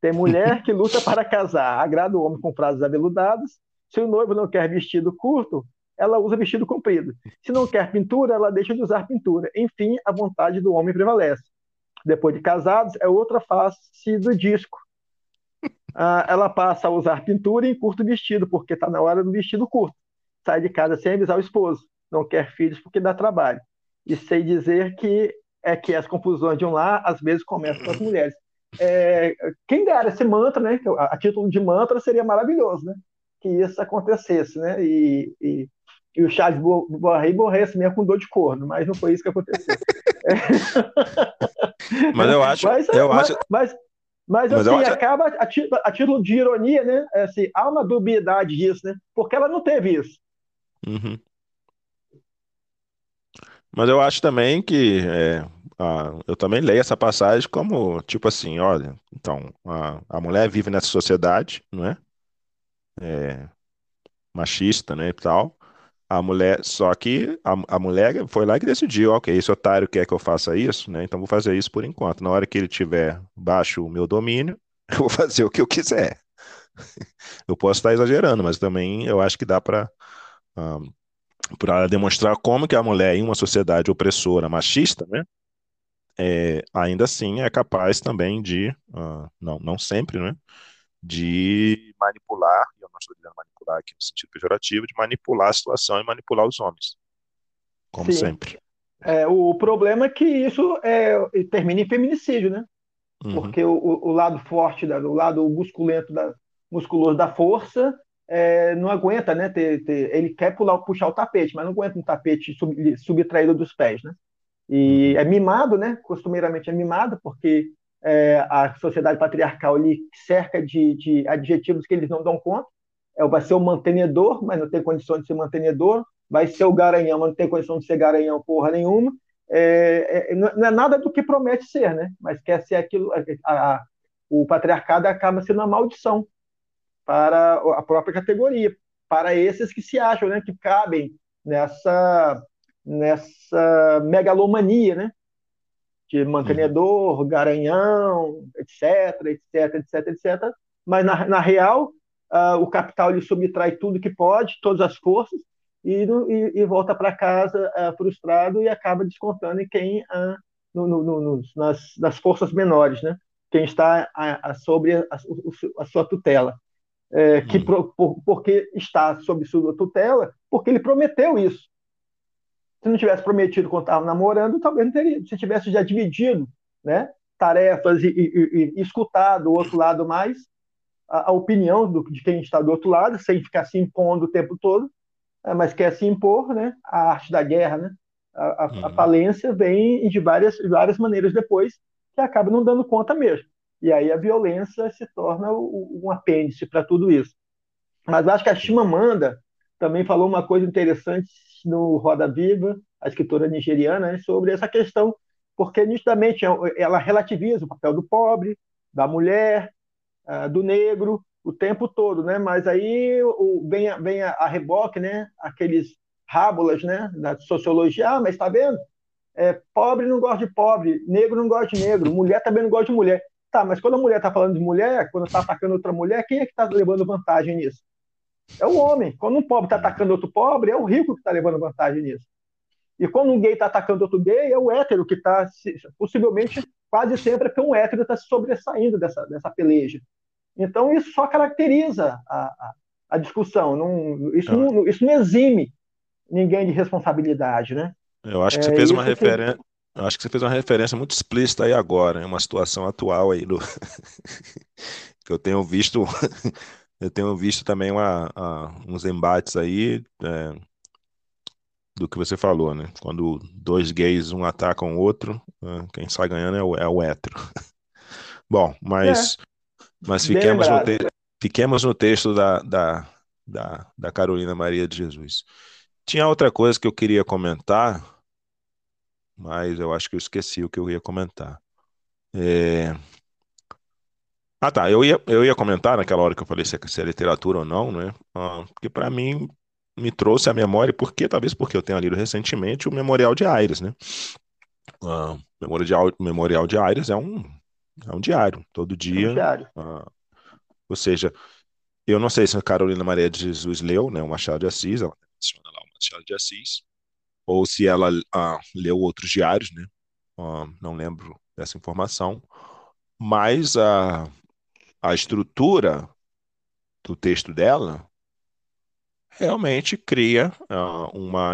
Tem mulher que luta para casar, agrada o homem com frases aveludadas. Se o noivo não quer vestido curto, ela usa vestido comprido. Se não quer pintura, ela deixa de usar pintura. Enfim, a vontade do homem prevalece. Depois de casados, é outra face do disco. Ah, ela passa a usar pintura e curto vestido, porque está na hora do vestido curto. Sai de casa sem avisar o esposo. Não quer filhos porque dá trabalho e sei dizer que é que as confusões de um lar às vezes começam com as mulheres. É, quem dera esse mantra, né? A, título de mantra seria maravilhoso, né? Que isso acontecesse, né? E, e, e o Charles Borré morresse mesmo com dor de corno, mas não foi isso que aconteceu. [LAUGHS] Mas eu acho, Mas, eu mas, acho, mas, mas, Mas assim, acho- acaba a, ti- a título de ironia, né? É Assim, há uma dubiedade disso, né? Porque ela não teve isso. Uhum. Mas eu acho também que é, a- eu também leio essa passagem como tipo assim, olha, então a, a mulher vive nessa sociedade, não é? É, machista, né, e tal. A mulher, só que a, a mulher foi lá que decidiu, ok, esse otário quer que eu faça isso, né? Então vou fazer isso por enquanto. Na hora que ele tiver baixo o meu domínio, [LAUGHS] eu vou fazer o que eu quiser. [LAUGHS] Eu posso estar exagerando, mas também eu acho que dá para para demonstrar como que a mulher em uma sociedade opressora, machista, né, é, ainda assim é capaz também de, ah, não, não sempre, né, de manipular, e eu não estou dizendo manipular aqui no sentido pejorativo, de manipular a situação e manipular os homens, como Sim. sempre. É, o problema é que isso é, termina em feminicídio, né? Uhum, porque o, o- o lado forte, da- o lado musculento, da, musculoso da força, é, não aguenta, né? ter- ter- ele quer pular, puxar o tapete, mas não aguenta um tapete sub- subtraído dos pés, né? E Uhum. é mimado, né? Costumeiramente é mimado, porque é, a sociedade patriarcal ele cerca de, de adjetivos que eles não dão conta. É, vai ser o mantenedor, mas não tem condição de ser mantenedor. Vai ser o garanhão, mas não tem condição de ser garanhão porra nenhuma. É, é, não não é nada do que promete ser, né? Mas quer ser aquilo. a- a- o patriarcado acaba sendo uma maldição para a própria categoria, para esses que se acham, né, que cabem nessa nessa megalomania, né, de mantenedor, garanhão, etc, etc, etc, etc. Mas na, na real, ah, o capital ele subtrai tudo que pode, todas as forças, e, e- e volta para casa ah, frustrado e acaba descontando em quem ah, no- no- no- nas, nas forças menores, né? Quem está a, a- sobre a, a sua tutela. É, que Uhum. por, porque está sob sua tutela, porque ele prometeu isso. Se não tivesse prometido quando estava namorando, talvez não teria. Se tivesse já dividido, né? tarefas e, e, e, escutar do outro lado mais a, a opinião do, de quem está do outro lado, sem ficar se impondo o tempo todo, é, mas quer se impor, né? A arte da guerra, né? A, a, uhum. a falência vem de várias, várias maneiras depois, que acaba não dando conta mesmo. E aí a violência se torna um apêndice para tudo isso. Mas acho que a Chimamanda também falou uma coisa interessante no Roda Viva, a escritora nigeriana, né, sobre essa questão, porque nitidamente é ela relativiza o papel do pobre, da mulher, ah, do negro, o tempo todo, né? Mas aí vem, a, vem a, reboque, né? Aqueles rábulas, né? Da sociologia, ah, mas está vendo? É, pobre não gosta de pobre, negro não gosta de negro, mulher também não gosta de mulher. Tá, mas quando a mulher está falando de mulher, quando está atacando outra mulher, quem é que está levando vantagem nisso? É o homem. Quando um pobre está atacando outro pobre, é o rico que está levando vantagem nisso. E quando um gay está atacando outro gay, é o hétero que está, possivelmente, quase sempre é que um hétero está se sobressaindo dessa, dessa peleja. Então, isso só caracteriza a, a, a discussão. Não, isso, é. não, isso não exime ninguém de responsabilidade, né? Eu acho que você é, fez uma referência. Que... Eu acho que você fez uma referência muito explícita aí agora, em uma situação atual aí do [LAUGHS] que eu tenho visto, eu tenho visto também uma, uns embates aí é, do que você falou, né? Quando dois gays um atacam o outro, é, quem sai ganhando é o, é o hétero. [LAUGHS] Bom, mas, é, mas fiquemos, no te, fiquemos no texto da, da, da, da Carolina Maria de Jesus. Tinha outra coisa que eu queria comentar, mas eu acho que eu esqueci o que eu ia comentar. É... Ah, tá. Eu ia, eu ia comentar naquela hora que eu falei se é, se é literatura ou não, né? Ah, porque para mim me trouxe a memória, porque talvez porque eu tenha lido recentemente o Memorial de Aires, né? Ah, Memorial, Memorial de Aires é um, é um diário, todo dia. É um diário. Ah, ou seja, eu não sei se a Carolina Maria de Jesus leu, né? O Machado de Assis, ela menciona lá o Machado de Assis, ou se ela ah, leu outros diários, né? Ah, não lembro dessa informação, mas a, a estrutura do texto dela realmente cria uh, uma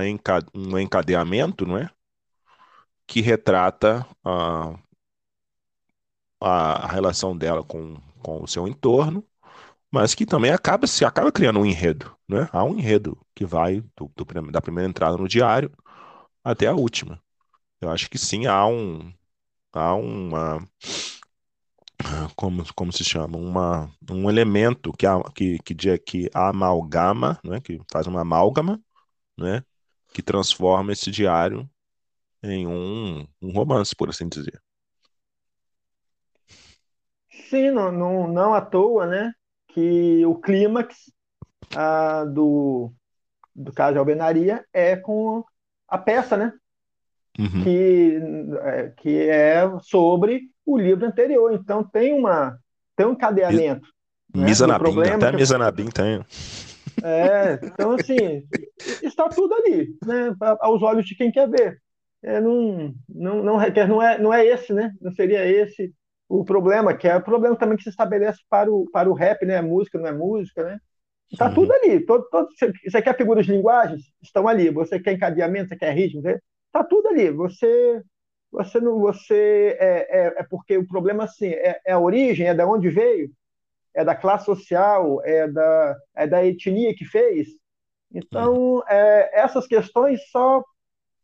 um encadeamento, não é? Que retrata uh, a, relação dela com, com o seu entorno, mas que também acaba se acaba criando um enredo, né? Há um enredo que vai do, do, da primeira entrada no diário até a última. Eu acho que sim, há um há uma como, como se chama, uma, um elemento que, que, que, que amalgama, né, que faz uma amálgama, né, que transforma esse diário em um, um romance, por assim dizer. Sim, não, não, não à toa, né, que o clímax ah, do, do caso de alvenaria é com a peça, né, uhum. que, é, que é sobre o livro anterior. Então tem uma tem um cadeamento. Né, Mizanabim, até que... Mizanabim tem. É, então assim, está tudo ali, né, aos olhos de quem quer ver. É, não, não, não, requer, não, é, não é esse, né? Não seria esse o problema, que é o problema também que se estabelece para o, para o rap, né? Música não é música, né? Está uhum. tudo ali. Todo, todo, você quer figuras de linguagens? Estão ali. Você quer encadeamento? Você quer ritmo? Está tudo ali. Você você não você é, é, é porque o problema assim é, é, a origem é da onde veio? É da classe social? É da é da etnia que fez? Então é, essas questões só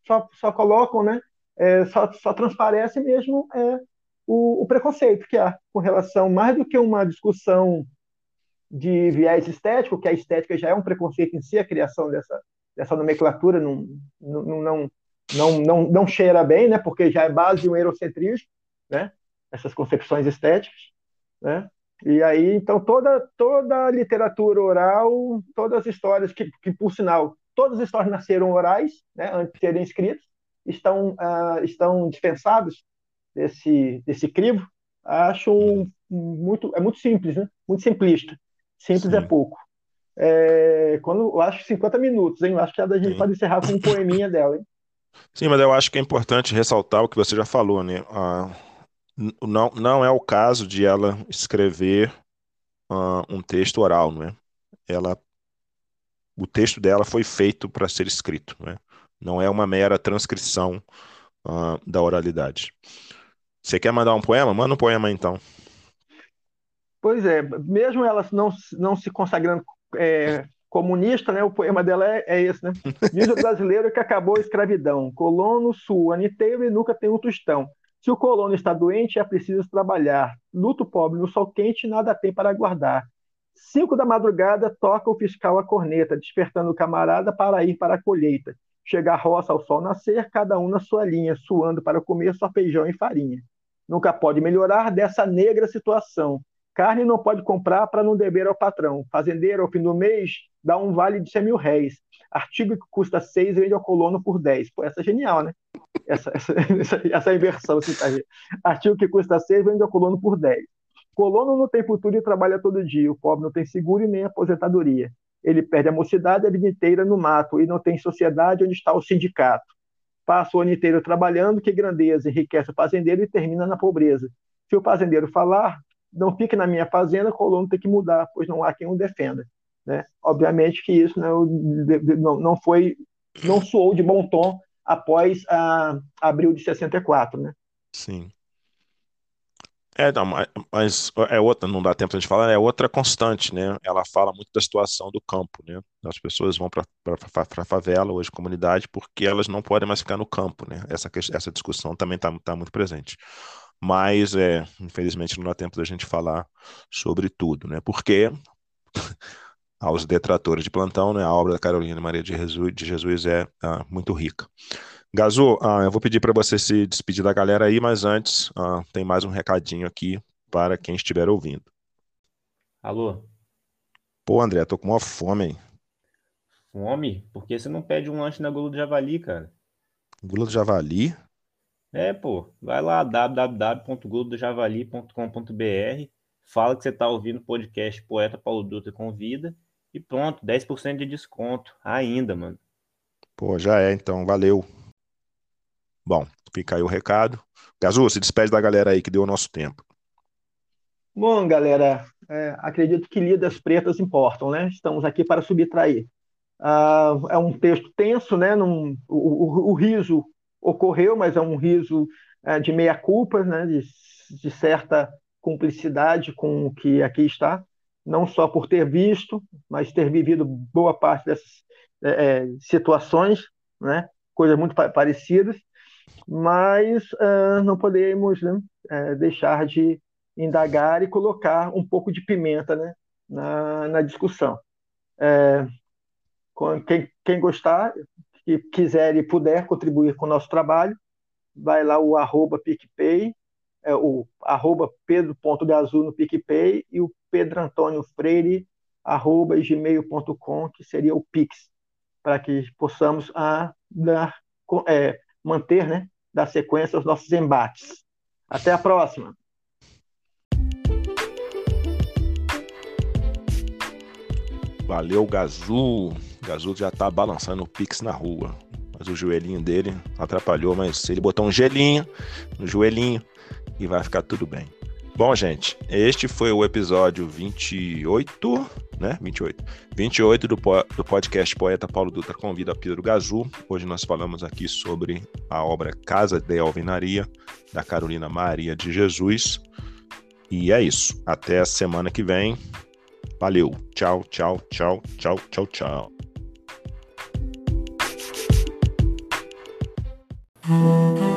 só, só colocam né é, só, só transparece mesmo é o, o, preconceito que há com relação mais do que uma discussão de viés estético que a estética já é um preconceito em si a criação dessa dessa nomenclatura não, não, não não, não, não cheira bem, né? Porque já é base de um eurocentrismo, né? Essas concepções estéticas, né? E aí, então, toda, toda a literatura oral, todas as histórias que, que por sinal, todas as histórias nasceram orais, né? Antes de serem escritas, estão, uh, estão dispensadas desse, desse crivo. Acho muito, é muito simples, né? Muito simplista. Simples é Sim. é pouco. É, quando, eu acho 50 minutos, hein? Eu acho que a gente pode encerrar com um poeminha dela, hein? Sim, mas eu acho que é importante ressaltar o que você já falou, né? Ah, não, não é o caso de ela escrever ah, um texto oral, não é? Ela, o texto dela foi feito para ser escrito, não é? Não é uma mera transcrição ah, da oralidade. Você quer mandar um poema? Manda um poema então. Pois é, mesmo ela não, não se consagrando é, comunista, né, o poema dela é, é esse, né? [LAUGHS] Diz o brasileiro que acabou a escravidão, colono sua inteiro e nunca tem um tostão. Se o colono está doente, é preciso trabalhar. Luto pobre no sol quente, nada tem para guardar. Cinco da madrugada, toca o fiscal a corneta, despertando o camarada para ir para a colheita. Chega a roça ao sol nascer, cada um na sua linha, suando para comer só feijão e farinha. Nunca pode melhorar dessa negra situação. Carne não pode comprar para não dever ao patrão. Fazendeiro, ao fim do mês, dá um vale de 100 mil réis. Artigo que custa 6 vende ao colono por 10. Pô, essa é genial, né? Essa, essa, [LAUGHS] essa inversão. Assim, tá Artigo que custa 6 vende ao colono por 10. Colono não tem futuro e trabalha todo dia. O pobre não tem seguro e nem aposentadoria. Ele perde a mocidade a vida inteira no mato e não tem sociedade onde está o sindicato. Passa o ano inteiro trabalhando, que grandeza, enriquece o fazendeiro e termina na pobreza. Se o fazendeiro falar, não fique na minha fazenda, colono tem que mudar, pois não há quem o defenda. Né? Obviamente que isso né, não, não foi, não soou de bom tom após a, abril de 64, né? Sim. É, não, mas é outra, não dá tempo de falar, é outra constante, né? Ela fala muito da situação do campo, né? As pessoas vão para a favela, hoje comunidade, porque elas não podem mais ficar no campo, né? Essa, essa discussão também está tá muito presente. Mas, é, infelizmente, não dá tempo da gente falar sobre tudo, né? Porque [LAUGHS] aos detratores de plantão, né? A obra da Carolina Maria de Jesus, de Jesus é ah, muito rica. Gazu, ah, eu vou pedir para você se despedir da galera aí, mas antes ah, tem mais um recadinho aqui para quem estiver ouvindo. Alô? Pô, André, tô com uma fome, hein? Fome? Por que você não pede um lanche na Gula do Javali, cara? Gula do Javali? É, pô, vai lá www.gulodojavali.com.br, fala que você tá ouvindo o podcast Poeta Paulo Dutra Convida e pronto, 10% de desconto ainda, mano. Pô, já é, então, valeu. Bom, fica aí o recado. Gazu, se despede da galera aí que deu o nosso tempo. Bom, galera, é, acredito que lidas pretas importam, né? Estamos aqui para subtrair. Ah, é um texto tenso, né? Num, o, o, o, riso ocorreu, mas é um riso é, de meia culpa, né? De, de certa cumplicidade com o que aqui está, não só por ter visto, mas ter vivido boa parte dessas é, é situações, né? Coisas muito parecidas mas uh, não podemos né, uh, deixar de indagar e colocar um pouco de pimenta né, na, na discussão. É, quem, quem, gostar, que quiser e puder contribuir com o nosso trabalho, vai lá o arroba PicPay, é, o arroba pedro.gazu no PicPay e o Pedro Antônio Freire arroba gmail.com, que seria o Pix, para que possamos a, dar, é, manter, né, dar sequência aos nossos embates. Até a próxima! Valeu, Gazu. Gazu já tá balançando o Pix na rua. Mas o joelhinho dele atrapalhou, mas ele botou um gelinho no joelhinho e vai ficar tudo bem. Bom, gente, este foi o episódio 28 né? 28. 28 do, do podcast Poeta Paulo Dutra Convida Pedro Gazu. Hoje nós falamos aqui sobre a obra Casa de Alvenaria, da Carolina Maria de Jesus. E é isso. Até a semana que vem. Valeu. Tchau, tchau, tchau, tchau, tchau, tchau. Música